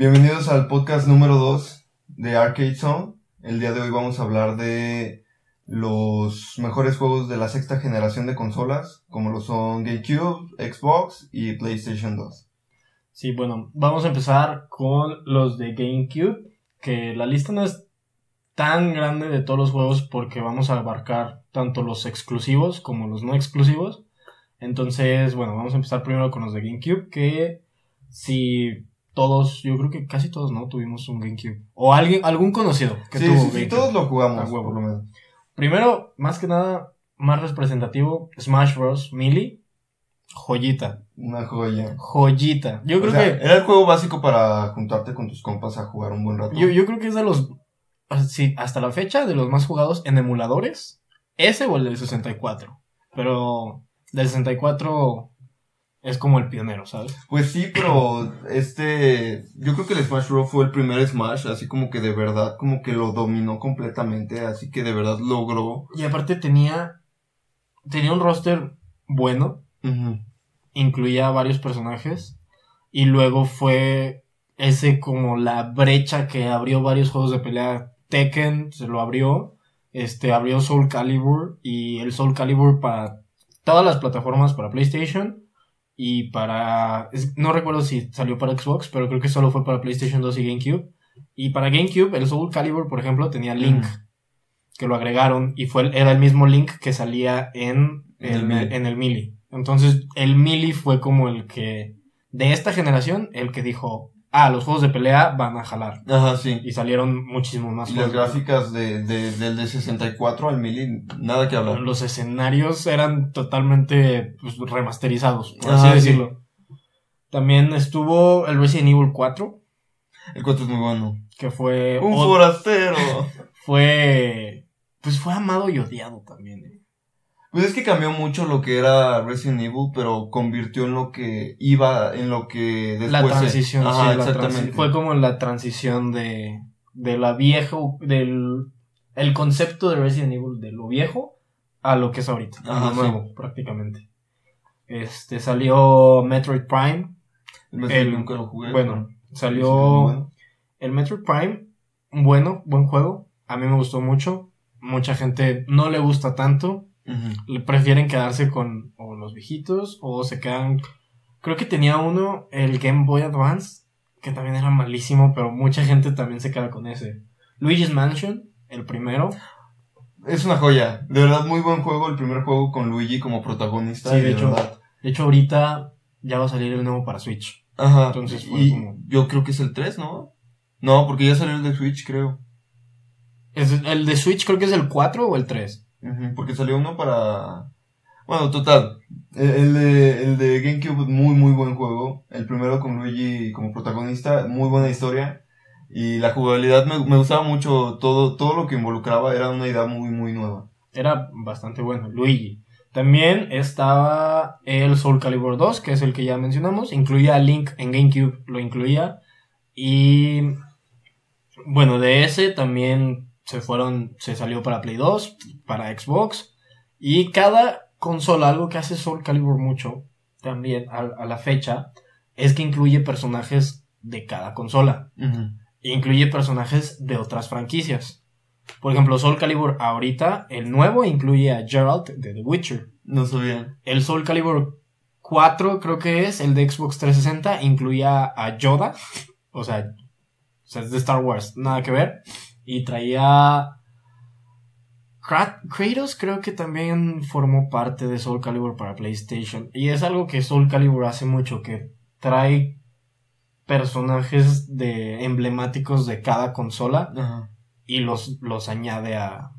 Bienvenidos al podcast número 2 de Arcade Zone. El día de hoy vamos a hablar de los mejores juegos de la sexta generación de consolas, como lo son GameCube, Xbox y PlayStation 2. Sí, bueno, vamos a empezar con los de GameCube, que la lista no es tan grande de todos los juegos porque vamos a abarcar tanto los exclusivos como los no exclusivos. Entonces, bueno, vamos a empezar primero con los de GameCube, que si todos, yo creo que casi todos, ¿no? Tuvimos un GameCube. O alguien, algún conocido que sí, tuvo sí, sí, GameCube. todos lo jugamos, A huevo. por lo menos. Primero, más que nada, más representativo, Smash Bros. Melee. Joyita. Una joya. Joyita. Yo O creo sea, que. Era el juego básico para juntarte con tus compas a jugar un buen rato. Yo, yo creo que es de los. Sí, hasta la fecha, de los más jugados en emuladores. Ese o el del 64. Pero del 64 es como el pionero, ¿sabes? Pues sí, pero este, yo creo que el Smash Bros fue el primer Smash, así como que de verdad, como que lo dominó completamente, así que de verdad logró. Y aparte tenía. Tenía un roster bueno. Incluía varios personajes y luego fue ese como la brecha que abrió varios juegos de pelea Tekken se lo abrió este abrió Soul Calibur y el Soul Calibur para todas las plataformas para PlayStation y para es- no recuerdo si salió para Xbox pero creo que solo fue para PlayStation 2 y GameCube y para GameCube el Soul Calibur por ejemplo tenía Link Ujú. que lo agregaron y fue el- era el mismo Link que salía en En el en el Melee. Entonces, el Melee fue como el que, de esta generación, el que dijo, ah, los juegos de pelea van a jalar. Ajá, sí. Y salieron muchísimos más Y las gráficas de, de, del de 64 al Melee, nada que hablar. Los escenarios eran totalmente pues, remasterizados, por Ajá, así sí. decirlo. También estuvo el Resident Evil 4, El 4 es muy bueno. que fue... Un forastero. fue... Pues fue amado y odiado también. eh. Pues es que cambió mucho lo que era Resident Evil, pero convirtió en lo que iba, en lo que después... la se- transición, Ajá, sí, la exactamente. transi- fue como la transición de, de la viejo, del el concepto de Resident Evil de lo viejo a lo que es ahorita, Ajá, lo sí. nuevo, prácticamente. Este salió Metroid Prime, El el- nunca lo jugué. bueno, salió Bueno. el Metroid Prime, bueno, buen juego, a mí me gustó mucho, mucha gente no le gusta tanto, Le prefieren quedarse con o los viejitos o se quedan creo que tenía uno el Game Boy Advance que también era malísimo pero mucha gente también se queda con ese Luigi's Mansion el primero Es una joya. De verdad, muy buen juego. El primer juego con Luigi como protagonista. Sí, de hecho. verdad. de hecho ahorita ya va a salir el nuevo para Switch Ajá. Entonces fue y como- yo creo que es el 3, ¿no? No, porque ya salió el de Switch, creo. Es- el de Switch creo que es el 4 o el 3 Porque salió uno para... Bueno, total. El, el de, el de GameCube, muy, muy buen juego. El primero con Luigi como protagonista, muy buena historia. Y la jugabilidad me, me gustaba mucho. Todo, todo lo que involucraba era una idea muy, muy nueva. era bastante bueno Luigi también estaba el Soul Calibur 2 que es el que ya mencionamos incluía a Link en GameCube lo incluía y bueno de ese también se fueron se salió para Play 2 para Xbox y cada consola algo que hace Soul Calibur mucho también a, a la fecha es que incluye personajes de cada consola incluye personajes de otras franquicias. Por ejemplo, Soul Calibur ahorita, el nuevo incluye a Geralt de The Witcher. No sabía. El Soul Calibur 4 creo que es, el de Xbox 360, incluía a Yoda. O sea, o sea, es de Star Wars, nada que ver. Y traía... Krat- Kratos creo que también formó parte de Soul Calibur para PlayStation. Y es algo que Soul Calibur hace mucho, que trae personajes de emblemáticos de cada consola Ajá. y los, los añade a,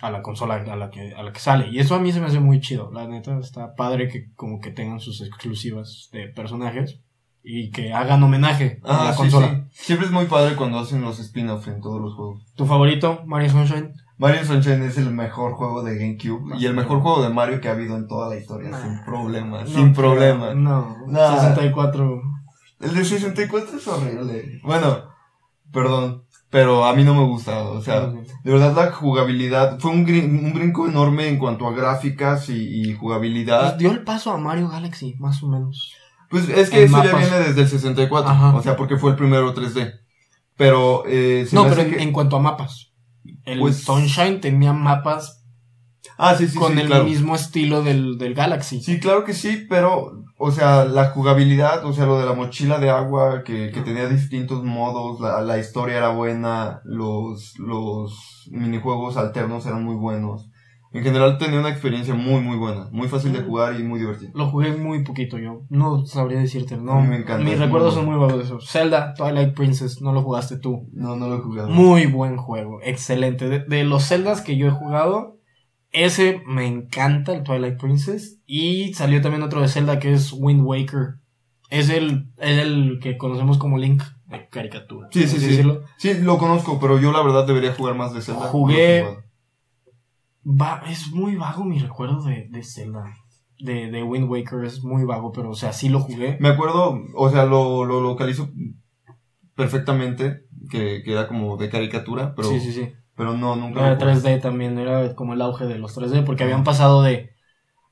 a la consola a la, que, a la que sale. Y eso a mí se me hace muy chido. La neta está padre que como que tengan sus exclusivas de personajes y que hagan homenaje a Ah, la sí, consola. sí. Siempre es muy padre cuando hacen los spin-offs en todos los juegos. ¿Tu favorito, Mario Sunshine? Mario Sunshine es el mejor juego de GameCube y el mejor juego de Mario que ha habido en toda la historia, Nah. sin problema, No sin problema. No, Nah. 64. El de 64 es horrible. Bueno, perdón, pero a mí no me gusta, o sea, de verdad la jugabilidad fue un, grin- un brinco enorme en cuanto a gráficas y, y Pues jugabilidad. dio el paso a Mario Galaxy, más o menos. Pues es que eso ya viene desde el 64, Ajá. o sea, porque fue el primero 3D. Pero, eh, se No, me pero hace en, que- en cuanto a mapas. El Pues- Sunshine tenía mapas Ah, sí, sí, con sí, el claro. mismo estilo del, del Galaxy. Sí, claro que sí, pero, o sea, la jugabilidad, o sea, lo de la mochila de agua, que, que tenía distintos modos, la, la historia era buena, los, los minijuegos alternos eran muy buenos. En general tenía una experiencia muy, muy buena, muy fácil de Mm. jugar y muy divertida. Lo jugué muy poquito yo. No sabría decirte. No, me encanta, Mis muy recuerdos son muy vagos de eso. Zelda, Twilight Princess, no lo jugaste tú. No, no lo he jugado. Muy buen juego, excelente. De, de los Zeldas que yo he jugado, ese me encanta, el Twilight Princess. Y salió también otro de Zelda que es Wind Waker. Es el, es el que conocemos como Link de caricatura. Sí, sí, sí. decirlo. Sí, lo conozco, pero yo la verdad debería jugar más de Zelda. Jugué- No lo he jugado. Va, es muy vago mi recuerdo de, de Zelda. De, de Wind Waker es muy vago, pero o sea, sí lo jugué. Me acuerdo, o sea, lo, lo localizo perfectamente, que, que era como de caricatura, pero, sí, sí, sí. pero no, nunca Era lo jugué. 3D también, era como el auge de los 3D, porque habían pasado de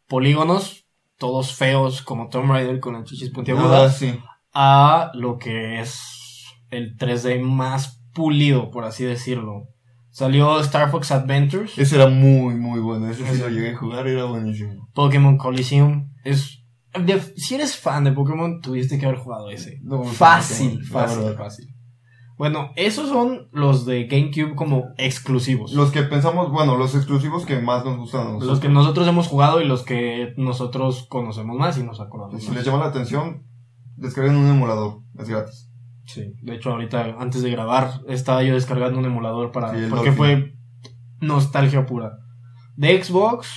polígonos, todos feos, como Tomb Raider con las chichis Ah, puntiagudas, sí. a lo que es el 3D más pulido, por así decirlo. Salió Star Fox Adventures, Ese era muy, muy bueno. Ese sí lo llegué a jugar, era buenísimo. Pokémon Coliseum. Es, de- si eres fan de Pokémon, tuviste que haber jugado ese. No, Fácil, fácil, verdad. fácil. Bueno, esos son los de GameCube como exclusivos. Los que pensamos, bueno, los exclusivos que más nos gustan a nosotros. Los que nosotros hemos jugado y los que nosotros conocemos más y nos acordamos Si más. les llama la atención, descarguen un emulador, es gratis. Sí, de hecho ahorita antes de grabar estaba yo descargando un emulador para Sí, porque fue nostalgia pura. De Xbox,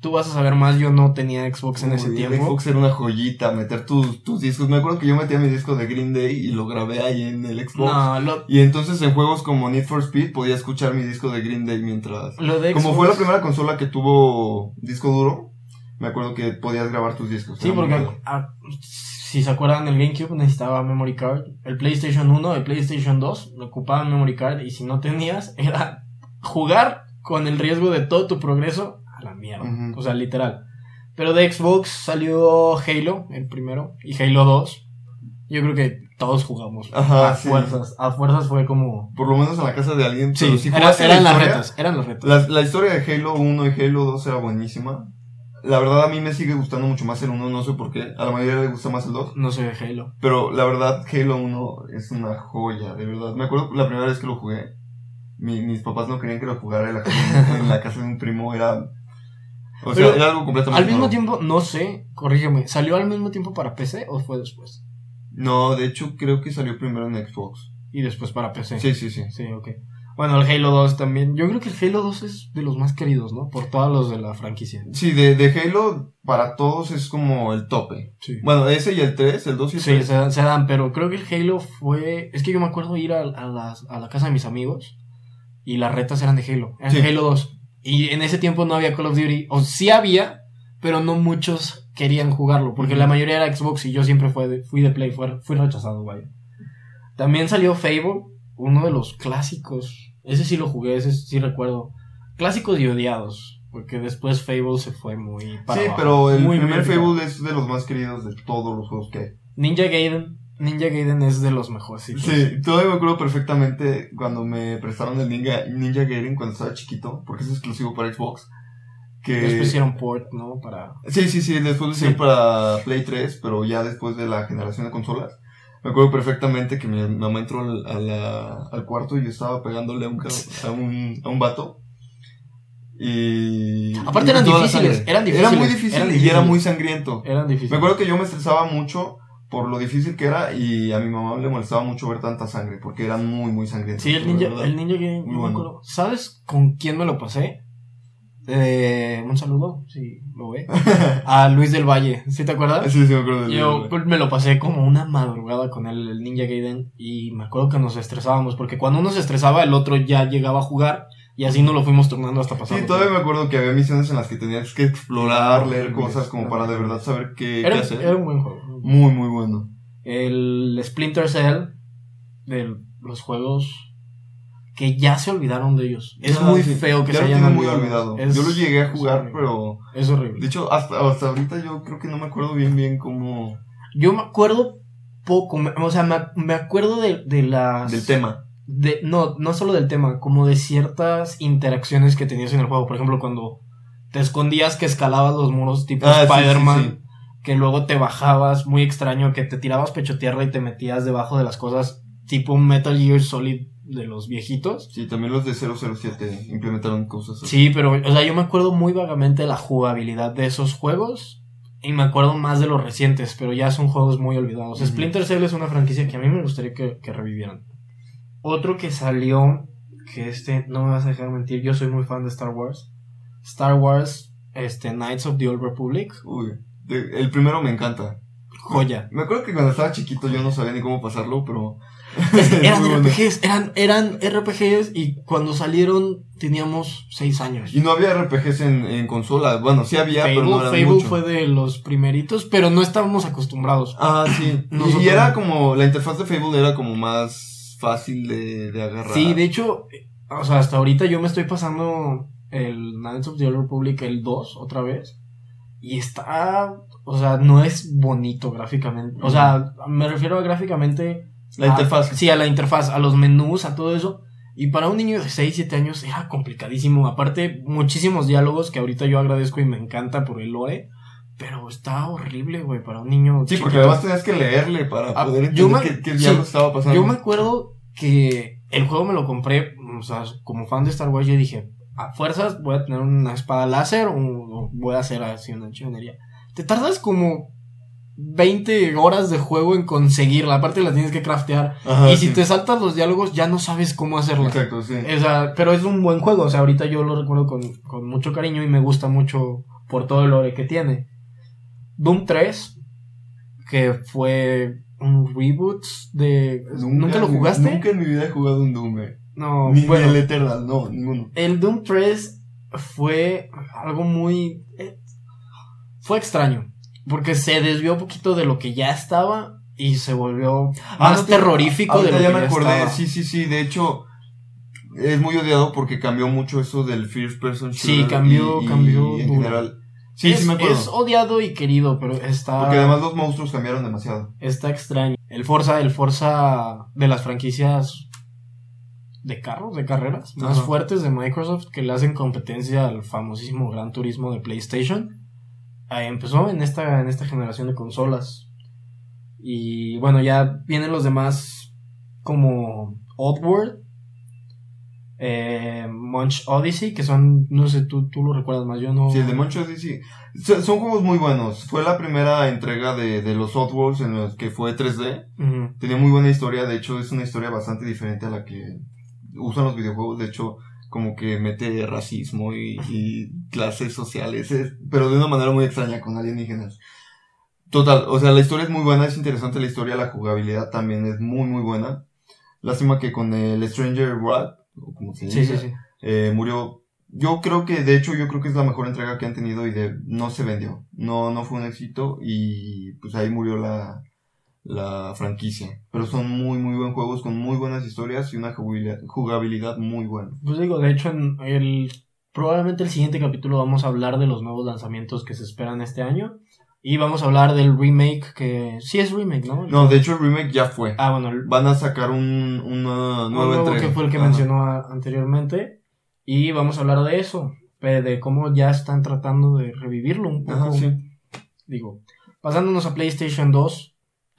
tú vas a saber más, yo no tenía Xbox en ese Uy, tiempo. Xbox era una joyita, meter tus, tus discos. Me acuerdo que yo metía mi disco de Green Day y lo grabé ahí en el Xbox. No, lo, Y entonces en juegos como Need for Speed podía escuchar mi disco de Green Day mientras... lo de Como fue la primera consola que tuvo disco duro, me acuerdo que podías grabar tus discos. Sí, porque si se acuerdan el GameCube necesitaba memory card. El PlayStation 1, el PlayStation 2 ocupaban memory card y si no tenías era jugar con el riesgo de todo tu progreso a la mierda. O sea, literal. Pero de Xbox salió Halo, el primero, y Halo 2. Yo creo que todos jugamos. Ajá, a sí. fuerzas. A fuerzas fue como. Por lo menos en la casa de alguien. Sí, si era- eran la las retas. Eran las retas. La, la historia de Halo 1 y Halo 2 era buenísima. La verdad a mí me sigue gustando mucho más el 1, no sé por qué. A la mayoría le gusta más el 2. No soy de Halo. Pero la verdad Halo 1 es una joya, de verdad. Me acuerdo la primera vez que lo jugué. mi- mis papás no querían que lo jugara en la casa, en la casa de un primo. Era... O sea, Pero era algo completamente Al mismo nuevo. tiempo, no sé, corrígeme, ¿salió al mismo tiempo para PC o fue después? No, de hecho creo que salió primero en Xbox. Y después para PC. Sí, sí, sí. Sí, ok. Bueno, el Halo 2 también. Yo creo que el Halo 2 es de los más queridos, ¿no? Por todos los de la franquicia. Sí, de, de Halo para todos es como el tope. Sí. Bueno, ese y el 3, el 2 y el Sí, 3. se, se dan, pero creo que el Halo fue... Es que yo me acuerdo ir a, a, las- a la casa de mis amigos y las retas eran de Halo. Eran Sí. Halo 2. Y en ese tiempo no había Call of Duty. O sí había, pero no muchos querían jugarlo. Porque la mayoría era Xbox y yo siempre fue de- fui de Play. Fui, fui rechazado, vaya. También salió Fable, uno de los clásicos. Ese sí lo jugué, ese sí recuerdo. Clásicos y odiados. Porque después Fable se fue muy para Sí, abajo. pero el Muy, primer. Fable es de los más queridos de todos los juegos que hay. Ninja Gaiden. Ninja Gaiden es de los mejores. Sí, todavía me acuerdo perfectamente cuando me prestaron el Ninja, Ninja Gaiden cuando estaba chiquito, porque es exclusivo para Xbox. Que... Después hicieron port, ¿no? Para... Sí, sí, sí, después lo hicieron Sí. para Play 3, pero ya después de la generación de consolas. Me acuerdo perfectamente que mi mamá entró al, a la- al cuarto y yo estaba pegándole a un, a un, a un vato. Y. Aparte y eran difíciles, eran Era muy difíciles, difícil eran y difíciles. era muy sangriento. Eran difíciles. Me acuerdo que yo me estresaba mucho por lo difícil que era y a mi mamá le molestaba mucho ver tanta sangre porque eran muy, muy sangrientos. Sí, el ninja, el ninja Gaiden, Muy bueno. ¿Sabes con quién me lo pasé? Eh, un saludo, si lo ve. A Luis del Valle, ¿sí te acuerdas? Sí, sí, me acuerdo del Yo me lo pasé como una madrugada con él, el Ninja Gaiden, y me acuerdo que nos estresábamos, porque cuando uno se estresaba, el otro ya llegaba a jugar, y así nos lo fuimos turnando hasta pasar. Sí, todavía me acuerdo que había misiones en las que tenías que explorar, Sí, leer cosas como para de verdad saber qué, qué hacer. era un buen juego. Muy, muy bueno. El Splinter Cell de los juegos que ya se olvidaron de ellos. Es Ah, muy sí. feo que Ya se lo hayan muy olvidado. Es- Yo lo llegué a jugar, pero... Es horrible. De hecho, hasta, hasta ahorita yo creo que no me acuerdo bien bien cómo... Yo me acuerdo poco, o sea, me, me acuerdo de, de las... Del tema. de, no, no solo del tema, como de ciertas interacciones que tenías en el juego. Por ejemplo, cuando te escondías que escalabas los muros tipo Ah, sí, sí, Spider-Man, sí. que luego te bajabas, muy extraño, que te tirabas pecho tierra y te metías debajo de las cosas, tipo un Metal Gear Solid de los viejitos. Sí, también los de 007 implementaron cosas así. Sí, pero, o sea, yo me acuerdo muy vagamente de la jugabilidad de esos juegos. Y me acuerdo más de los recientes, pero ya son juegos muy olvidados. Splinter Cell es una franquicia que a mí me gustaría que, que revivieran. Otro que salió, que este, no me vas a dejar mentir, yo soy muy fan de Star Wars. Star Wars, este, Knights of the Old Republic, Uy, de- el primero me encanta. joya. Me acuerdo que cuando estaba chiquito yo no sabía ni cómo pasarlo, pero... eran bueno. RPGs, eran, eran RPGs y cuando salieron teníamos 6 años. Y no había RPGs en, en consola. Bueno, sí había, Fable, pero no eran Fable mucho. fue de los primeritos, pero no estábamos acostumbrados. Ah, sí. Y- Nosotros- Y era como... La interfaz de Fable era como más fácil de, de agarrar. Sí, de hecho, eh, o sea, hasta ahorita yo me estoy pasando el Knights of the Old Republic, el 2, otra vez. Y está, o sea, no es bonito gráficamente. O sea, me refiero a gráficamente... La a- interfaz. Sí, a la interfaz, a los menús, a todo eso. Y para un niño de 6, 7 años era complicadísimo. Aparte, muchísimos diálogos que ahorita yo agradezco y me encanta por el lore. Pero está horrible, güey, para un niño. Sí, porque además tenías que leerle para Ah, poder yo entender me- qué, qué sí, diablos estaba pasando. Yo me acuerdo que el juego me lo compré, o sea, como fan de Star Wars, yo dije, a fuerzas voy a tener una espada láser o, o voy a hacer así una chingonería. Te tardas como 20 horas de juego en conseguirla, aparte la tienes que craftear. Ajá, y si sí. te saltas los diálogos, ya no sabes cómo hacerla. Exacto, sí. O sea, pero es un buen juego, o sea, ahorita yo lo recuerdo con, con mucho cariño y me gusta mucho por todo el lore que tiene. Doom 3, que fue un reboot de... ¿Nunca, lo jugaste? Nunca en mi vida he jugado un Doom, eh. No, Ni, ni bueno, el Eternal, no, ninguno. el Doom 3 fue algo muy... eh, Fue extraño, porque se desvió un poquito de lo que ya estaba y se volvió más no te- terrorífico de lo Ahorita que ya ya, me acordé, estaba. sí, sí, sí, de hecho es muy odiado porque cambió mucho eso del first person Sí, shooter cambió- y- y cambió en general. Sí, es, sí me acuerdo. es odiado y querido, pero está... Porque además los monstruos cambiaron demasiado. Está extraño. El Forza, el Forza de las franquicias de carros, de carreras, más Ajá. fuertes de Microsoft que le hacen competencia al famosísimo Gran Turismo de PlayStation. Eh, empezó en esta, en esta generación de consolas. Y bueno, ya vienen los demás como Oddworld, eh, Munch Odyssey, que son, no sé, tú, tú lo recuerdas más, yo no... Sí, el de sí. So- Son juegos muy buenos. Fue la primera entrega de, de los Oddworlds en los que fue 3D. Ujú. Tenía muy buena historia, de hecho es una historia bastante diferente a la que usan los videojuegos, de hecho como que mete racismo y, y clases sociales, es- pero de una manera muy extraña con alienígenas. Total, o sea, la historia es muy buena, es interesante la historia, la jugabilidad también es muy muy buena. Lástima que con el Stranger Wrath, o como se Sí, dice, sí, sí. eh, murió. Yo creo que, de hecho, yo creo que es la mejor entrega que han tenido y de, no se vendió. No, no fue un éxito y pues ahí murió la, la franquicia. Pero son muy, muy buenos juegos con muy buenas historias y una jugabilidad, muy buena. Pues digo, de hecho, en el probablemente el siguiente capítulo vamos a hablar de los nuevos lanzamientos que se esperan este año. Y vamos a hablar del remake que... Sí es remake, ¿no? No, de hecho el remake ya fue. Ah, bueno, el Van a sacar un, una un nueva entrega. que fue el que mencionó anteriormente. Y vamos a hablar de eso, de cómo ya están tratando de revivirlo un poco. Ajá, sí. Digo, pasándonos a PlayStation 2,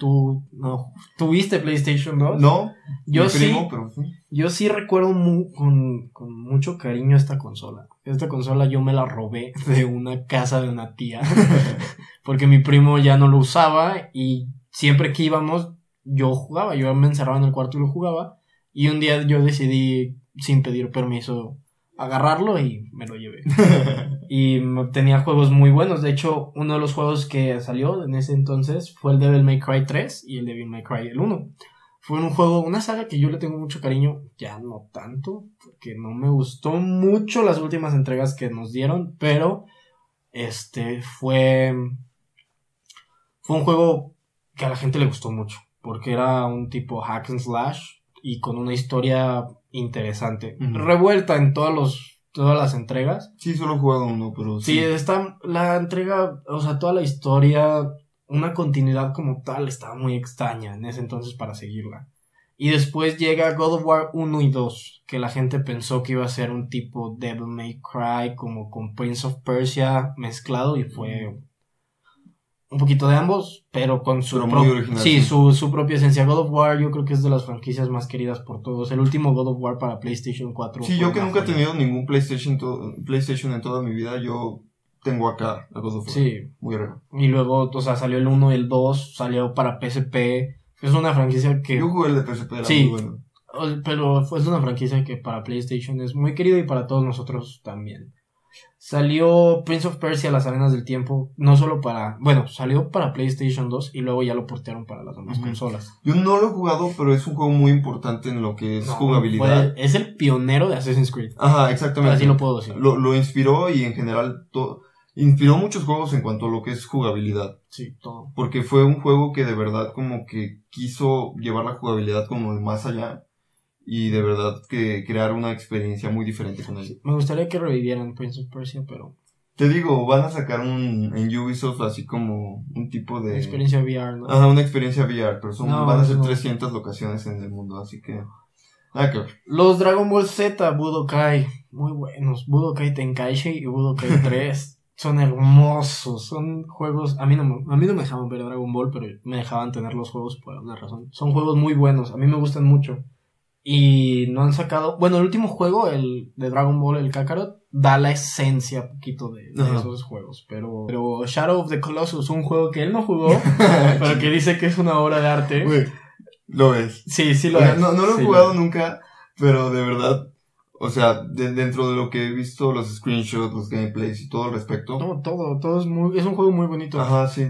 tú no tuviste PlayStation 2. No, yo sí, primo, pero sí. yo sí recuerdo con, con mucho cariño esta consola. Esta consola yo me la robé de una casa de una tía. porque mi primo ya no lo usaba y siempre que íbamos yo jugaba, yo me encerraba en el cuarto y lo jugaba. Y un día yo decidí, sin pedir permiso, agarrarlo y me lo llevé. y tenía juegos muy buenos. De hecho, uno de los juegos que salió en ese entonces fue el Devil May Cry 3 y el Devil May Cry el 1. Fue un juego, una saga que yo le tengo mucho cariño, ya no tanto, porque no me gustó mucho las últimas entregas que nos dieron, pero este fue fue un juego que a la gente le gustó mucho, porque era un tipo hack and slash y con una historia interesante, revuelta en todos los todas las entregas. Sí, solo he jugado uno, pero Sí, sí. está la entrega, o sea, toda la historia una continuidad como tal estaba muy extraña en ese entonces para seguirla. Y después llega God of War 1 y 2, que la gente pensó que iba a ser un tipo Devil May Cry como con Prince of Persia mezclado y fue un poquito de ambos, pero con su, Pero muy original, sí, sí. Su, su propia esencia. God of War yo creo que es de las franquicias más queridas por todos. El último God of War para PlayStation 4. Sí, yo que nunca he tenido ningún PlayStation, PlayStation en toda mi vida, yo tengo acá a God of War. Sí, Muy raro. y luego, o sea, salió el 1 y el 2, salió para PSP. Es una franquicia que... Yo jugué el de PSP, era Sí. muy bueno. Pero fue es una franquicia que para PlayStation es muy querida y para todos nosotros también. Salió Prince of Persia Las Arenas del Tiempo, no solo para, bueno, salió para PlayStation 2 y luego ya lo portearon para las demás consolas. Yo no lo he jugado, pero es un juego muy importante en lo que es No, jugabilidad. fue- es el pionero de Assassin's Creed. Ajá, exactamente. Así lo puedo decir. lo, lo inspiró y en general to- inspiró muchos juegos en cuanto a lo que es jugabilidad. Sí, todo. Porque fue un juego que de verdad como que quiso llevar la jugabilidad como más allá. Y de verdad que crear una experiencia muy diferente con él. Me gustaría que revivieran Prince of Persia, pero Te digo, van a sacar un en Ubisoft así como un tipo de... experiencia VR, ¿no? Ajá, una experiencia VR, pero son, No, van a ser no. 300 locaciones en el mundo, así que... Nada que ver. Los Dragon Ball Z, Budokai, muy buenos. Budokai Tenkaichi y Budokai 3 son hermosos. Son juegos. A mí, no, me- a mí no me dejaban ver Dragon Ball, pero me dejaban tener los juegos por alguna razón. Son juegos muy buenos. A mí me gustan mucho. Y no han sacado. Bueno, el último juego, el de Dragon Ball, el Kakarot, da la esencia poquito de, esos juegos. Pero, pero Shadow of the Colossus, un juego que él no jugó, pero que dice que es una obra de arte. Lo es. Sí, sí lo es. no, no lo he Sí jugado nunca, pero de verdad, o sea, de- dentro de lo que he visto, los screenshots, los gameplays y todo al respecto. No, todo, todo es muy, es un juego muy bonito. Ajá, sí.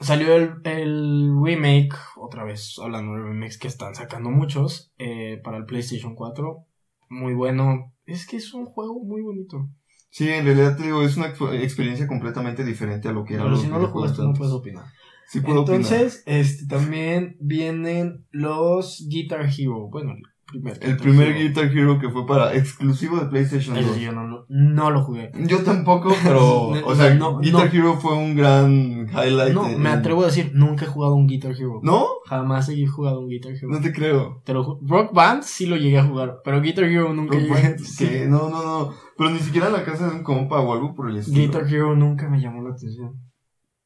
Salió el, el remake, otra vez hablando de remakes que están sacando muchos, eh, para el PlayStation 4. Muy bueno. Es que es un juego muy bonito. Sí, en realidad te digo, es una exp- experiencia completamente diferente a lo que era Pero si no lo jugaste no puedes opinar. Sí puedo opinar. Entonces, este también vienen los Guitar Hero. Bueno, primer El primer Hero. Guitar Hero que fue para exclusivo de PlayStation Ese 2. sí, yo no, lo- no lo jugué. Yo tampoco, pero, No, o sea, no, Guitar no. Hero fue un gran highlight. No, en- me atrevo a decir, nunca he jugado un Guitar Hero. ¿No? Jamás he jugado un Guitar Hero. No te creo. Te lo Rock Band sí lo llegué a jugar, pero Guitar Hero nunca Rock llegué. Band, sí. No, no, no. Pero ni siquiera en la casa de un compa o algo por el estilo. Guitar Hero nunca me llamó la atención.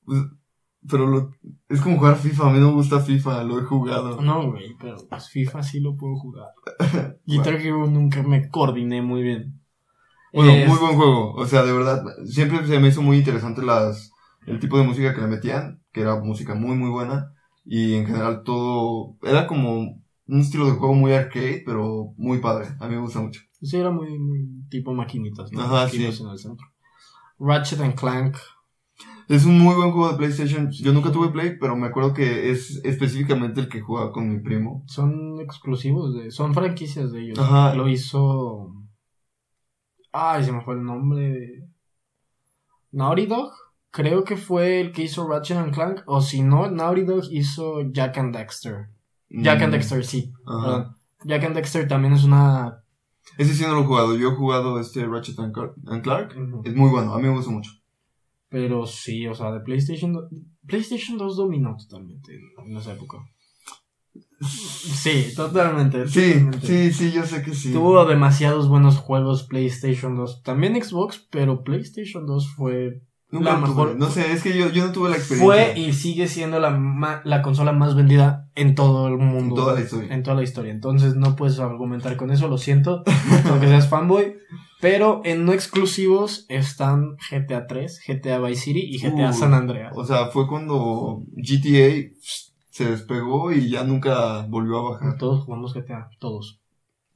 Pues, pero lo, es como jugar FIFA. A mí no me gusta FIFA, lo he jugado. No, güey, pero pues FIFA sí lo puedo jugar. Guitar Hero nunca me coordiné muy bien. Bueno, Es- muy buen juego. O sea, de verdad, siempre se me hizo muy interesante las, el tipo de música que le metían, que era música muy, muy buena. Y en general todo, era como un estilo de juego muy arcade, pero muy padre. A mí me gusta mucho. Sí, era muy, muy tipo maquinitas, ¿no? Ajá, Maquinitas sí. en el centro. Ratchet and Clank. Es un muy buen juego de PlayStation. Yo nunca tuve Play, pero me acuerdo que es específicamente el que jugaba con mi primo. Son exclusivos de. Son franquicias de ellos. Ajá. Lo hizo. Ay, se me fue el nombre. Naughty Dog. Creo que fue el que hizo Ratchet and Clank. O si no, Naughty Dog hizo Jack and Dexter. Jack and Mm, Dexter, sí. Ajá. Jack and Dexter también es una. Ese sí no lo he jugado. Yo he jugado este Ratchet and Clark. and Clark. Es muy bueno. A mí me gusta mucho. Pero sí, o sea, de PlayStation. PlayStation 2 dominó totalmente en, esa época. Sí, totalmente. Sí, totalmente. sí, sí, yo sé que sí. Tuvo demasiados buenos juegos PlayStation 2. También Xbox, pero PlayStation 2 fue. Nunca la tuve. mejor- No sé, es que yo, yo no tuve la experiencia. Fue y sigue siendo la, la consola más vendida en todo el mundo. En toda la historia. En toda la historia. Entonces no puedes argumentar con eso, lo siento. aunque seas fanboy. Pero en no exclusivos están GTA 3, GTA Vice City y GTA Uh, San Andreas. O sea, fue cuando GTA se despegó y ya nunca volvió a bajar. Todos jugamos GTA, todos.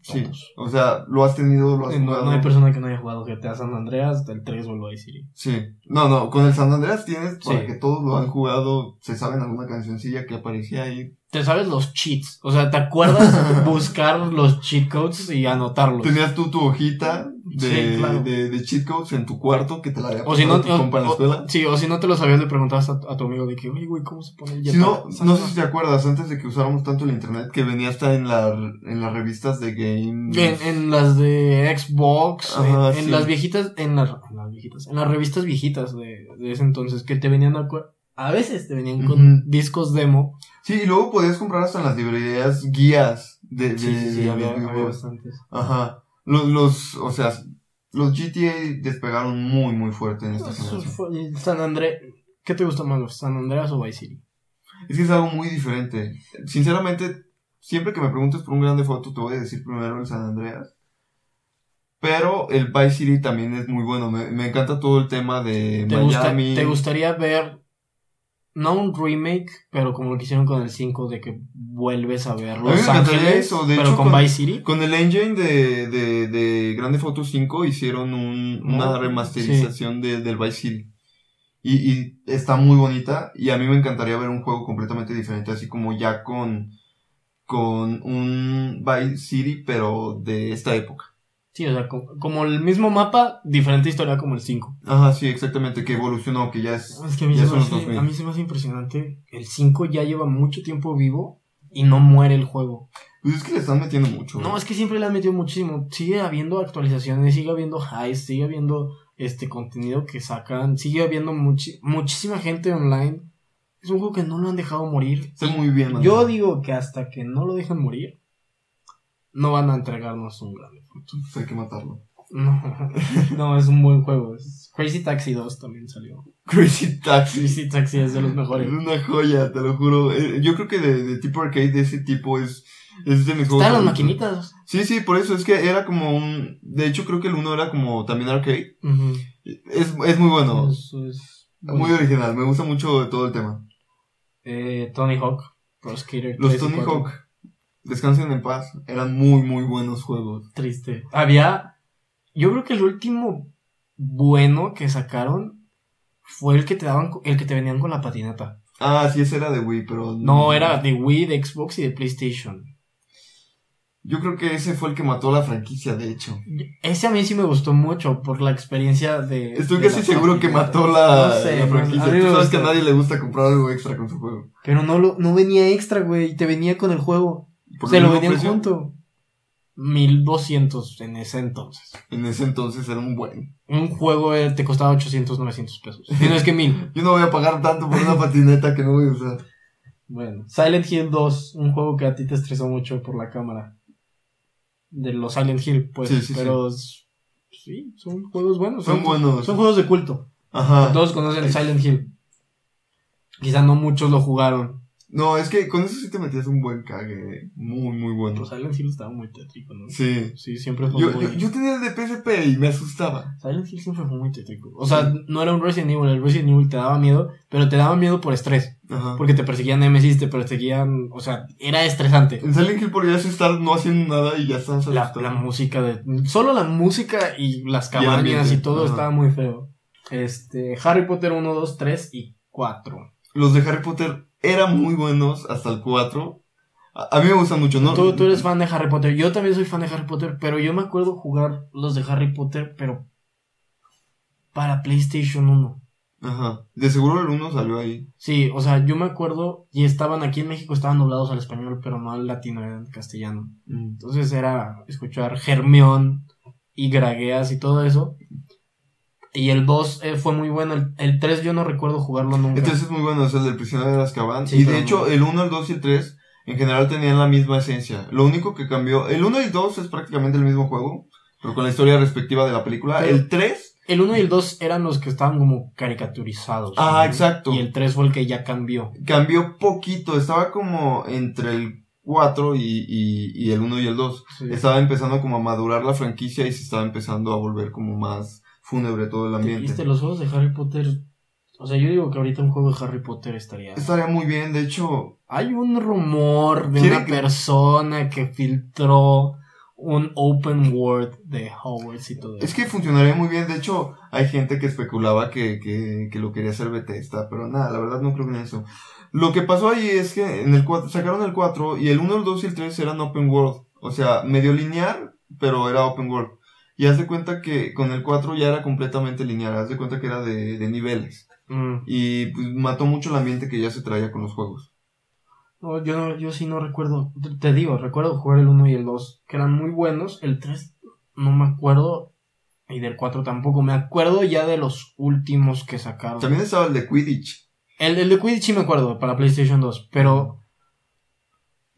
Sí. Todos. O sea, lo has tenido, lo has No, jugado. no hay persona que no haya jugado GTA San Andreas, del 3 o el Vice City. Sí. No, no, con el San Andreas tienes para Sí. que todos lo han jugado, se saben alguna cancioncilla que aparecía ahí. Te sabes los cheats. O sea, ¿te acuerdas buscar los cheat codes y anotarlos? Tenías tú tu hojita de, Sí, claro. de, de cheat codes en tu cuarto que te la había O si no, compa en la o- escuela. sí, o si no te lo sabías, le preguntabas a, a tu amigo de que, oye, güey, ¿cómo se pone el Si no, no sé si te acuerdas, antes de que usáramos tanto el internet, que venía hasta en, la, en las revistas de game. En, en las de Xbox, Ajá, en, las viejitas, en las, en las viejitas, en las revistas viejitas de, de ese entonces, que te venían acu- A veces te venían con discos demo. Sí, y luego podías comprar hasta en las librerías guías de, de, Sí, sí, de había, había bastantes. Ajá. Los, los, o sea, los GTA despegaron muy, muy fuerte en esta Eso generación. San Andrés. ¿Qué te gusta más, San Andreas o Vice City? Es que es algo muy diferente. Sinceramente, siempre que me preguntes por un grande foto, te voy a decir primero el San Andreas. Pero el Vice City también es muy bueno. Me, me encanta todo el tema de ¿Te, gusta- Miami. ¿Te gustaría ver, no un remake, pero como lo que hicieron con el 5, de que vuelves a ver Los encantaría Ángeles, eso, de pero hecho, con con- Vice City? Con el engine de, de, de Grande Foto 5 hicieron un- una Oh, remasterización de- del Vice City. Y, y está muy bonita. Y a mí me encantaría ver un juego completamente diferente, así como ya con, con un Vice City, pero de esta época. Sí, o sea, co- como, el mismo mapa, diferente historia como el 5. Ajá, sí, exactamente, que evolucionó, que ya es... Es que a mí, se me hace, 2000. a mí se me hace impresionante. El 5 ya lleva mucho tiempo vivo y no muere el juego. Pues es que le están metiendo mucho. No, es que siempre le han metido muchísimo. Sigue habiendo actualizaciones, sigue habiendo highs, sigue habiendo este contenido que sacan, sigue habiendo muchi- muchísima gente online. Es un juego que no lo han dejado morir. Está muy bien. Yo digo que hasta que no lo dejen morir, no van a entregarnos un grande. Pues hay que matarlo. No, no, es un buen juego. Es- Crazy Taxi 2 también salió. Crazy Taxi. Crazy Taxi es de los Es mejores. una joya, te lo juro. Eh, Yo creo que de, de tipo arcade de ese tipo es, es de mis juegos. Están las maquinitas. Sí, sí, por eso es que era como un. De hecho, creo que el uno era como también arcade. Es, es muy bueno. Es Muy original. Me gusta mucho todo el tema. Eh, Tony Hawk, Pro Skater. Los 3 y Tony 4. Hawk, descansen en paz. Eran muy, muy buenos juegos. Triste. Había. Yo creo que el último bueno que sacaron fue el que te daban, el que te venían con la patineta. Ah, sí, ese era de Wii, pero. No, era de Wii, de Xbox y de PlayStation. Yo creo que ese fue el que mató la franquicia, de hecho. Ese a mí sí me gustó mucho por la experiencia de. Estoy de casi seguro que mató la, No sé, la man, franquicia. a Tú sabes que a nadie le gusta comprar algo extra con su juego. Pero no, lo, no venía extra, güey. Te venía con el juego. Por Se lo precio. junto. 1200 en ese entonces. En ese entonces era un buen. Un juego eh, te costaba 800, 900 pesos. Y no es que 1000. Yo no voy a pagar tanto por una patineta que no voy a usar. Bueno, Silent Hill 2, un juego que a ti te estresó mucho por la cámara. De los Silent Hill, pues. Sí, sí, pero sí, son juegos buenos. Son buenos. Son juegos de culto. Ajá. Todos conocen Silent Hill. Quizá no muchos lo jugaron. No, es que con eso sí te metías un buen cague. Muy, muy bueno. Pero Silent Hill estaba muy tétrico, ¿no? Sí. Sí, siempre fue Yo, muy... yo, yo tenía el de PSP y me asustaba. Silent Hill siempre fue muy tétrico. O sea, no era un Resident Evil. El Resident Evil te daba miedo, pero te daba miedo por estrés. Ajá. Porque te perseguían Nemesis, te perseguían... O sea, era estresante. En Silent Hill podrías estar no haciendo nada y ya estás La, la música de... Solo la música y las cabañas y, todo ajá. estaba muy feo. Este... Harry Potter 1, 2, 3 y 4. Los de Harry Potter eran muy buenos hasta el 4. A, a mí me gustan mucho, ¿no? Tú, tú eres fan de Harry Potter. Yo también soy fan de Harry Potter, pero yo me acuerdo jugar los de Harry Potter, pero... Para PlayStation 1. Ajá. De seguro el 1 salió ahí. Sí, o sea, yo me acuerdo y estaban aquí en México, estaban doblados al español, pero no al latino, era en castellano. Entonces era escuchar Germión y Gragueas y todo eso. Y el 2 eh, fue muy bueno. El, el 3 yo no recuerdo jugarlo nunca. Entonces es muy bueno, es el del prisionero de Azkaban. Sí, y de hecho, no. el 1, el 2 y el 3 en general tenían la misma esencia. Lo único que cambió, el 1 y el 2 es prácticamente el mismo juego, pero con la historia respectiva de la película. Pero- el 3, El 1 y el 2 eran los que estaban como caricaturizados. Ah, ¿no? exacto. Y el 3 fue el que ya cambió. cambió poquito, estaba como entre el 4 y, y, y el 1 y el 2. Sí. Estaba empezando como a madurar la franquicia y se estaba empezando a volver como más fúnebre todo el ambiente. ¿Viste los juegos de Harry Potter? O sea, yo digo que ahorita un juego de Harry Potter estaría... Estaría muy bien, de hecho, Hay un rumor de ¿Quiere una que- persona que filtró un open world de Hogwarts y todo eso. es que funcionaría muy bien, de hecho, hay gente que especulaba que, que, que lo quería hacer Bethesda, pero nada, la verdad no creo en eso. Lo que pasó ahí es que en el 4, sacaron el 4 y el 1, el 2 y el 3 eran open world, o sea, medio lineal, pero era open world. Y haz de cuenta que con el 4 ya era completamente lineal, haz de cuenta que era de, de niveles. Mm. Y pues mató mucho el ambiente que ya se traía con los juegos. No, yo, no- yo sí no recuerdo. Te- Te digo, recuerdo jugar el 1 y el 2, que eran muy buenos. El 3 no me acuerdo. Y del 4 tampoco. Me acuerdo ya de los últimos que sacaron. También estaba el de Quidditch, El, el de Quidditch sí me acuerdo, para PlayStation 2, pero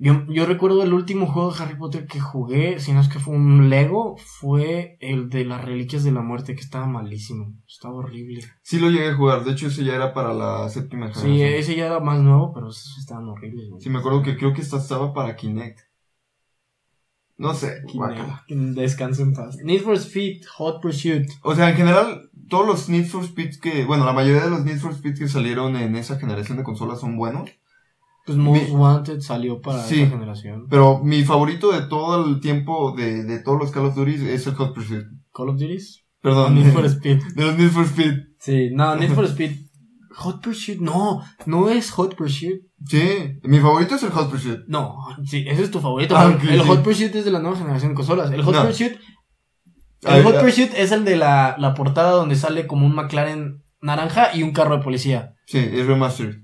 yo, yo recuerdo el último juego de Harry Potter que jugué, si no es que fue un Lego, fue el de las Reliquias de la Muerte, que estaba malísimo, estaba horrible. Sí lo llegué a jugar, de hecho ese ya era para la séptima Sí, generación. ese ya era más nuevo, pero esos estaban horribles. güey. Sí, me acuerdo que creo que esta estaba para Kinect. No sé, Kinect. Descanso en paz. Need for Speed, Hot Pursuit. O sea, en general, todos los Need for Speed que, bueno, la mayoría de los Need for Speed que salieron en esa generación de consolas son buenos. Pues Most Mi- Wanted salió para Sí. esa generación. Pero mi favorito de todo el tiempo de, de todos los Call of Duty es el Hot Pursuit. Call of Duty. Perdón, Need for Speed. de los Need for Speed. Sí, no, Need for Speed. Hot Pursuit, no, no es Hot Pursuit. Sí, mi favorito es el Hot Pursuit. No, sí, ese es tu favorito. Ah, el sí. Hot Pursuit es de la nueva generación de consolas. El Hot No. Pursuit. El Hot ah. Pursuit es el de la, la portada donde sale como un McLaren naranja y un carro de policía. Sí, es remastered.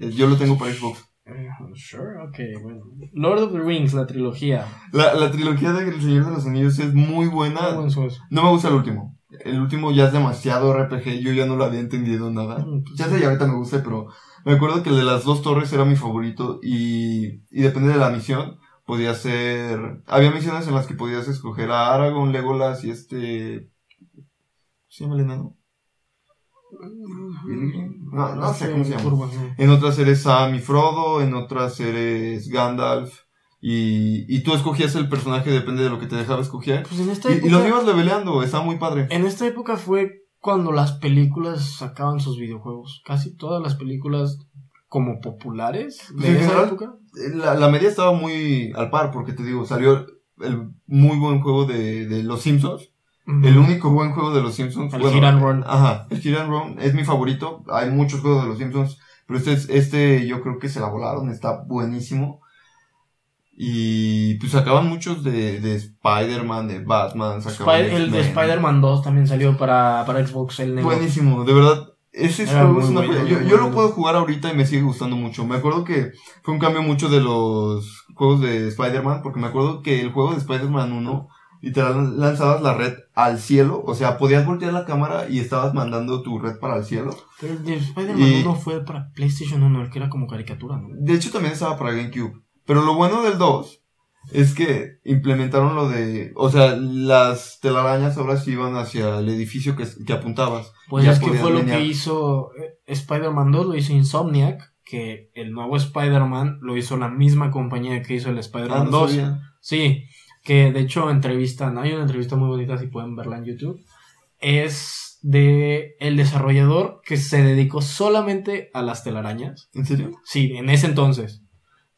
Eh, Yo lo tengo para Xbox. Eh, Sure, ok, bueno. Lord of the Rings, la trilogía. La, la trilogía de El Señor de los Anillos es muy Ah, buena. buen juego. No me gusta el último. El último ya es demasiado RPG, yo ya no lo había entendido nada. Mm, pues Ya sé, ya ahorita me gusta, pero me acuerdo que el de las dos torres era mi favorito y, y depende de la misión. Podía ser... Había misiones en las que podías escoger a Aragorn, Legolas y este... ¿Cómo se llama el enano? No, no sé cómo se llama. Curva, sí. En otras eres Sam y Frodo, en otras eres Gandalf. Y, y tú escogías el personaje, depende de lo que te dejaba escoger. Pues en esta Y, y los ibas leveleando, estaba muy padre. En esta época fue cuando las películas sacaban sus videojuegos. Casi todas las películas como populares Pues de en esa general, época. La, la media estaba muy al par, porque te digo, salió el muy buen juego de, de Los Simpsons. El único buen juego de Los Simpsons. El Hit and Run. Ajá, el Hit and Run es mi favorito. Hay muchos juegos de Los Simpsons, pero este, es- este yo creo que se la volaron, está buenísimo. Y pues sacaban muchos de, de Spider-Man, de Batman, sacaban Spider- el de. Spider-Man 2 también salió para, para Xbox, el negro. Buenísimo, de verdad. Ese es una bueno, Yo, yo bueno. lo puedo jugar ahorita y me sigue gustando mucho. Me acuerdo que fue un cambio mucho de los juegos de Spider-Man, porque me acuerdo que el juego de Spider-Man 1, literal, lanzabas la red al cielo. O sea, podías voltear la cámara y estabas mandando tu red para el cielo. Pero el de Spider-Man Y- 1 fue para PlayStation 1, el que era como caricatura, ¿no? De hecho, también estaba para GameCube. Pero lo bueno del 2 es que implementaron lo de. O sea, las telarañas ahora sí iban hacia el edificio que, que apuntabas. Pues Ya es que fue lo linear. que hizo eh, Spider-Man 2, lo hizo Insomniac, que el nuevo Spider-Man lo hizo la misma compañía que hizo el Ah, Spider-Man no 2. sabía. Sí, que de hecho entrevistan, hay una entrevista muy bonita si pueden verla en YouTube. Es de el desarrollador que se dedicó solamente a las telarañas. ¿En serio? Sí, en ese entonces.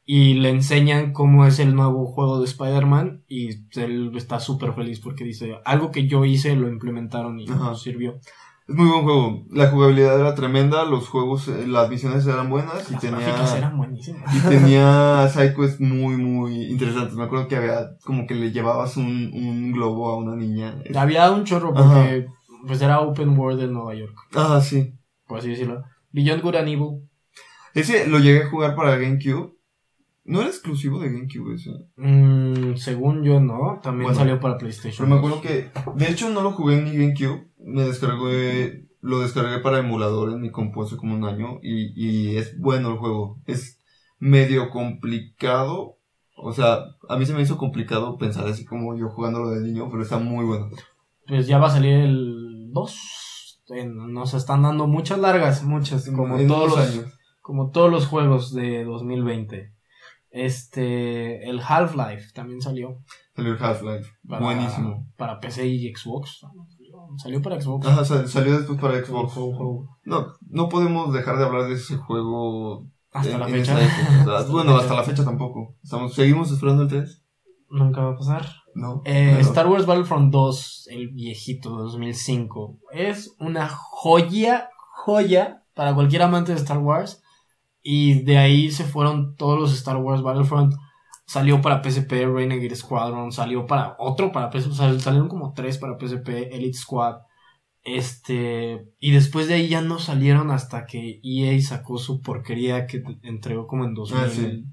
Y le enseñan cómo es el nuevo juego de Spider-Man y él está súper feliz porque dice, algo que yo hice lo implementaron y nos sirvió. Es muy buen juego. La jugabilidad era tremenda, los juegos, eh, las misiones eran buenas y Las tenía, eran buenísimas. y tenía sidequests muy, muy interesantes. Me acuerdo que había como que le llevabas un, un globo a una niña. Había un chorro porque pues era open world en Nueva York, Ah, sí. por así decirlo. Beyond Good and Evil. Ese lo llegué a jugar para GameCube. No era exclusivo de GameCube ese. Mm, según yo no, también Bueno, salió para Pero PlayStation. me 2. acuerdo que, de hecho no lo jugué en mi GameCube. Me descargué, lo descargué para emulador en mi compu hace como un año. Y, y es bueno el juego. Es medio complicado. O sea, a mí se me hizo complicado pensar así como yo jugándolo de niño, pero está muy bueno. Pues ya va a salir el 2. En- Nos están dando muchas largas, muchas, como En todos los, años. como todos los juegos de 2020. Este, el Half-Life también salió. Salió el Half-Life. Buenísimo. Para PC y Xbox. Salió para Xbox. Ajá, sal- salió después para Xbox. No, no podemos dejar de hablar de ese juego. Hasta en- la fecha. época. bueno, hasta la fecha tampoco. Estamos, ¿Seguimos esperando el 3? Nunca va a pasar. No. Eh, Star Wars Battlefront 2, el viejito 2005, es una joya, joya para cualquier amante de Star Wars. Y de ahí se fueron todos los Star Wars Battlefront. Salió para PSP, Renegade Squadron, salió para otro para PSP, o sea, salieron como tres para PSP, Elite Squad. Este, y después de ahí ya no salieron hasta que EA sacó su porquería que entregó como en Ah, sí.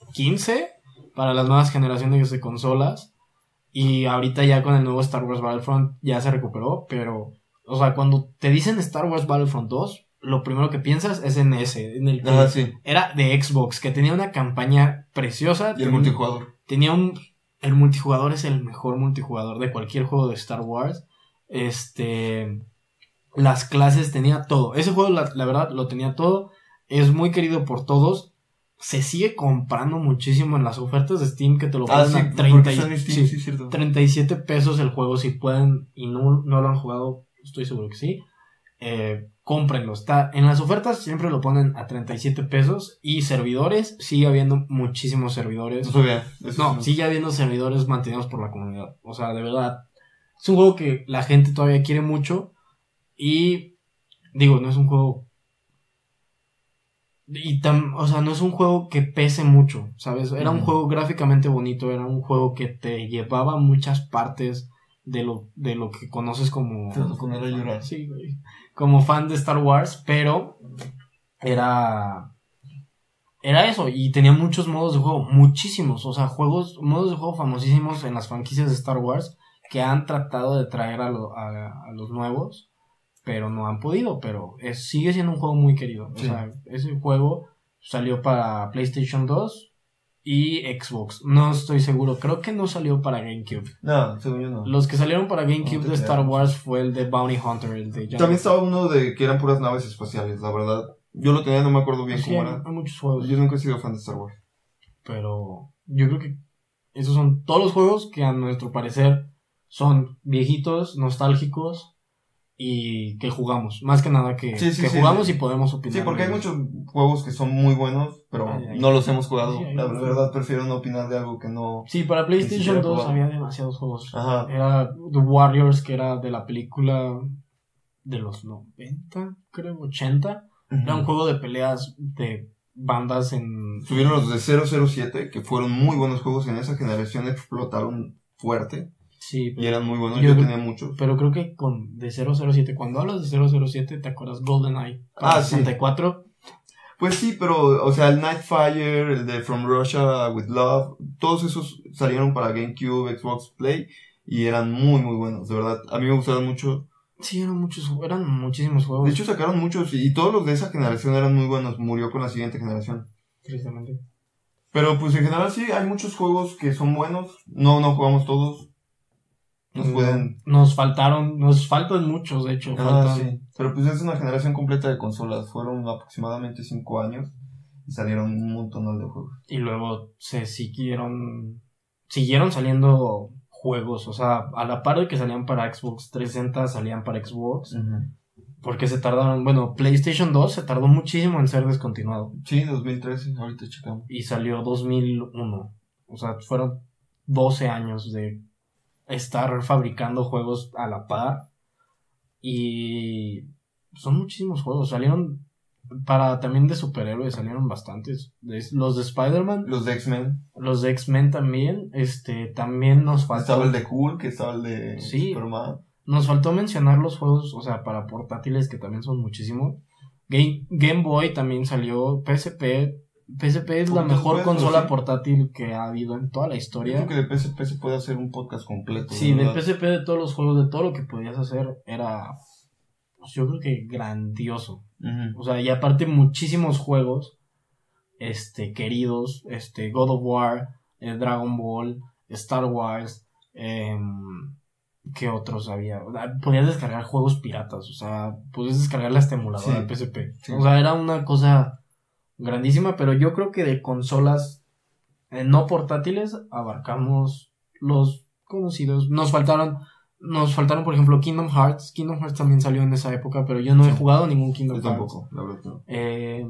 2015 para las nuevas generaciones de consolas. Y ahorita ya con el nuevo Star Wars Battlefront ya se recuperó, pero, o sea, cuando te dicen Star Wars Battlefront 2, lo primero que piensas es en ese, en el que Ah, sí. era de Xbox, que tenía una campaña preciosa. Y el multijugador. tenía un el multijugador es el mejor multijugador de cualquier juego de Star Wars. Este las clases tenía todo. Ese juego la, la verdad lo tenía todo. Es muy querido por todos. Se sigue comprando muchísimo en las ofertas de Steam que te lo Ah, ponen sí, a porque 30 y- está en Steam, sí, sí, cierto. 37 pesos el juego si pueden y no, no lo han jugado, estoy seguro que sí. Eh, cómprenlo. Está en las ofertas siempre lo ponen a 37 pesos y servidores sigue habiendo muchísimos servidores. No sabía. Eso No, sí. sigue habiendo servidores mantenidos por la comunidad. O sea, de verdad. Es un juego que la gente todavía quiere mucho. Y digo, no es un juego. Y tam- o sea, no es un juego que pese mucho, ¿sabes? Era un juego gráficamente bonito, era un juego que te llevaba a muchas partes de lo, de lo que conoces como. Te vas a poner a llorar. Sí, güey. Como fan de Star Wars, pero era. Era eso, y tenía muchos modos de juego, muchísimos, o sea, juegos, modos de juego famosísimos en las franquicias de Star Wars que han tratado de traer a, lo- a- a los nuevos, pero no han podido, pero es, sigue siendo un juego muy querido. O Sí. sea, ese juego salió para PlayStation 2 y Xbox. No estoy seguro, creo que no salió para GameCube. No, según yo no. Los que salieron para GameCube No de Star. Wars fue el de Bounty Hunter, el de También estaba uno de que eran puras naves espaciales, la verdad. Yo lo tenía, no me acuerdo bien Sí, cómo era. hay muchos juegos. Yo nunca he sido fan de Star Wars. Pero yo creo que esos son todos los juegos que a nuestro parecer son viejitos, nostálgicos y que jugamos. Más que nada que, Sí, sí, que sí, jugamos y podemos opinar. Sí, porque hay muchos juegos que son muy buenos, pero Ay, ay. no los hemos jugado. La verdad, prefiero no opinar de algo que no. Sí, para PlayStation siquiera 2 probado. había demasiados juegos. Ajá. Era The Warriors, que era de la película de los 90, creo, 80. Era un juego de peleas de bandas en... Subieron los de 007, que fueron muy buenos juegos en esa generación, explotaron fuerte Sí, y pero, eran muy buenos. Yo tenía muchos. pero creo que con de 007, cuando hablas de 007, ¿te acuerdas GoldenEye? Ah, sí. 64. Pues sí, pero, o sea, el Nightfire, el de From Russia with Love, todos esos salieron para GameCube, Xbox Play y eran muy, muy buenos, de verdad. A mí me gustaron mucho. Sí, eran muchos, eran muchísimos juegos. De hecho, sacaron muchos y todos los de esa generación eran muy buenos. Murió con la siguiente generación. tristemente. Pero pues en general sí, hay muchos juegos que son buenos. No, no jugamos todos. Nos No, pueden... Nos faltaron, nos faltan muchos, de hecho. Ah, faltan- sí. Pero pues es una generación completa de consolas. Fueron aproximadamente 5 años y salieron un montón de juegos. Y luego se siguieron, siguieron saliendo juegos, o sea, a la par de que salían para Xbox 360, salían para Xbox. Porque se tardaron, bueno, PlayStation 2 se tardó muchísimo en ser descontinuado. Sí, 2013, ahorita checamos. Y salió 2001. O sea, fueron 12 años de estar fabricando juegos a la par. Y son muchísimos juegos. Salieron para también de superhéroes, salieron bastantes. Los de Spider-Man, Los de X-Men. los de X-Men también. Este, también nos faltó. Estaba el de Cool, que estaba el de Sí. Superman. Nos faltó mencionar los juegos, o sea, para portátiles que también son muchísimos. Game, Game Boy también salió, PSP. PSP es la mejor consola sí. portátil que ha habido en toda la Yo historia. creo que de PSP se puede hacer un podcast completo. Sí, del. PSP de todos los juegos, de todo lo que podías hacer, era, pues, yo creo que grandioso. O sea, y aparte muchísimos juegos, este, queridos, este, God of War, eh, Dragon Ball, Star Wars, em, ¿qué otros había? Podías descargar juegos piratas, o sea, podías descargar la emuladora Sí, de PSP. sí. O sea, era una cosa grandísima, pero yo creo que de consolas eh, no portátiles abarcamos los conocidos. Nos faltaron, nos faltaron, por ejemplo, Kingdom Hearts. Kingdom Hearts también salió en esa época, pero yo no he jugado ningún Kingdom Yo Hearts. tampoco, la verdad. no. Eh,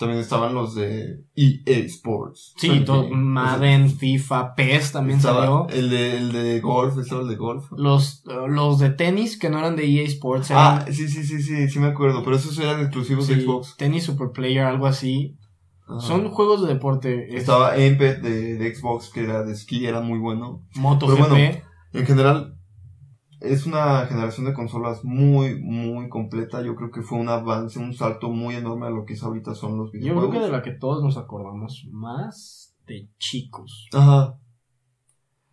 También estaban los de EA Sports. sí, todo, o sea, Madden, FIFA, PES también estaba salió. El de, el de golf, estaba el de golf. Los, los de tenis que no eran de EA Sports Ah, eran sí, sí, sí, sí, sí me acuerdo, pero esos eran exclusivos de Xbox. tenis Super Player, algo así. Ajá. Son juegos de deporte. es Estaba Empet de, de Xbox, que era de esquí, era muy bueno. MotoGP. pero bueno, En general, es una generación de consolas muy, muy completa. Yo creo que fue un avance, un salto muy enorme a lo que es ahorita son los yo videojuegos. creo que de la que todos nos acordamos más de chicos. Ajá.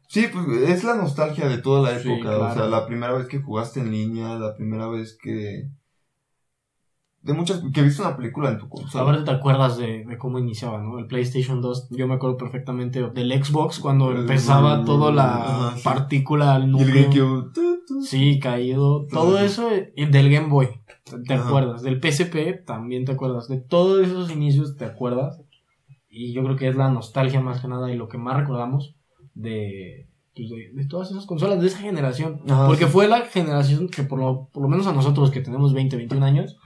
Sí, pues es la nostalgia de toda la Sí, época. O sea, la primera vez que jugaste en línea, la primera vez que. De muchas, que viste una película en tu consola. A ver, ¿te acuerdas de, de cómo iniciaba, no? El PlayStation 2, yo me acuerdo perfectamente del Xbox cuando El- empezaba toda la sí. partícula el núcleo. Sí, caído. Todo eso, y del Game Boy, ¿te acuerdas? Del PSP también te acuerdas. De todos esos inicios te acuerdas. Y yo creo que es la nostalgia más que nada y lo que más recordamos de, pues, de, de todas esas consolas de esa generación. Ajá, Porque sí. fue la generación que por lo, por lo menos a nosotros que tenemos 20, 21 años,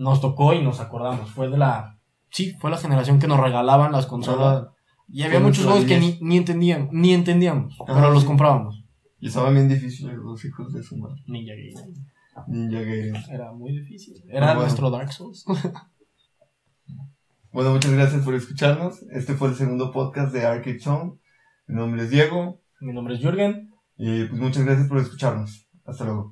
nos tocó y nos acordamos. Fue de la... Sí, fue la generación que nos regalaban las consolas. Ajá. Y había muchos juegos que ni, ni entendíamos, ni entendíamos, Ajá, pero los comprábamos. Y estaban bien difíciles los hijos de su madre. Ninja Gaiden. Ninja Gaiden. Era muy difícil. Era bueno. nuestro Dark Souls. Bueno, muchas gracias por escucharnos. Este fue el segundo podcast de Arcade Zone. Mi nombre es Diego. Mi nombre es Jürgen. Y pues muchas gracias por escucharnos. Hasta luego.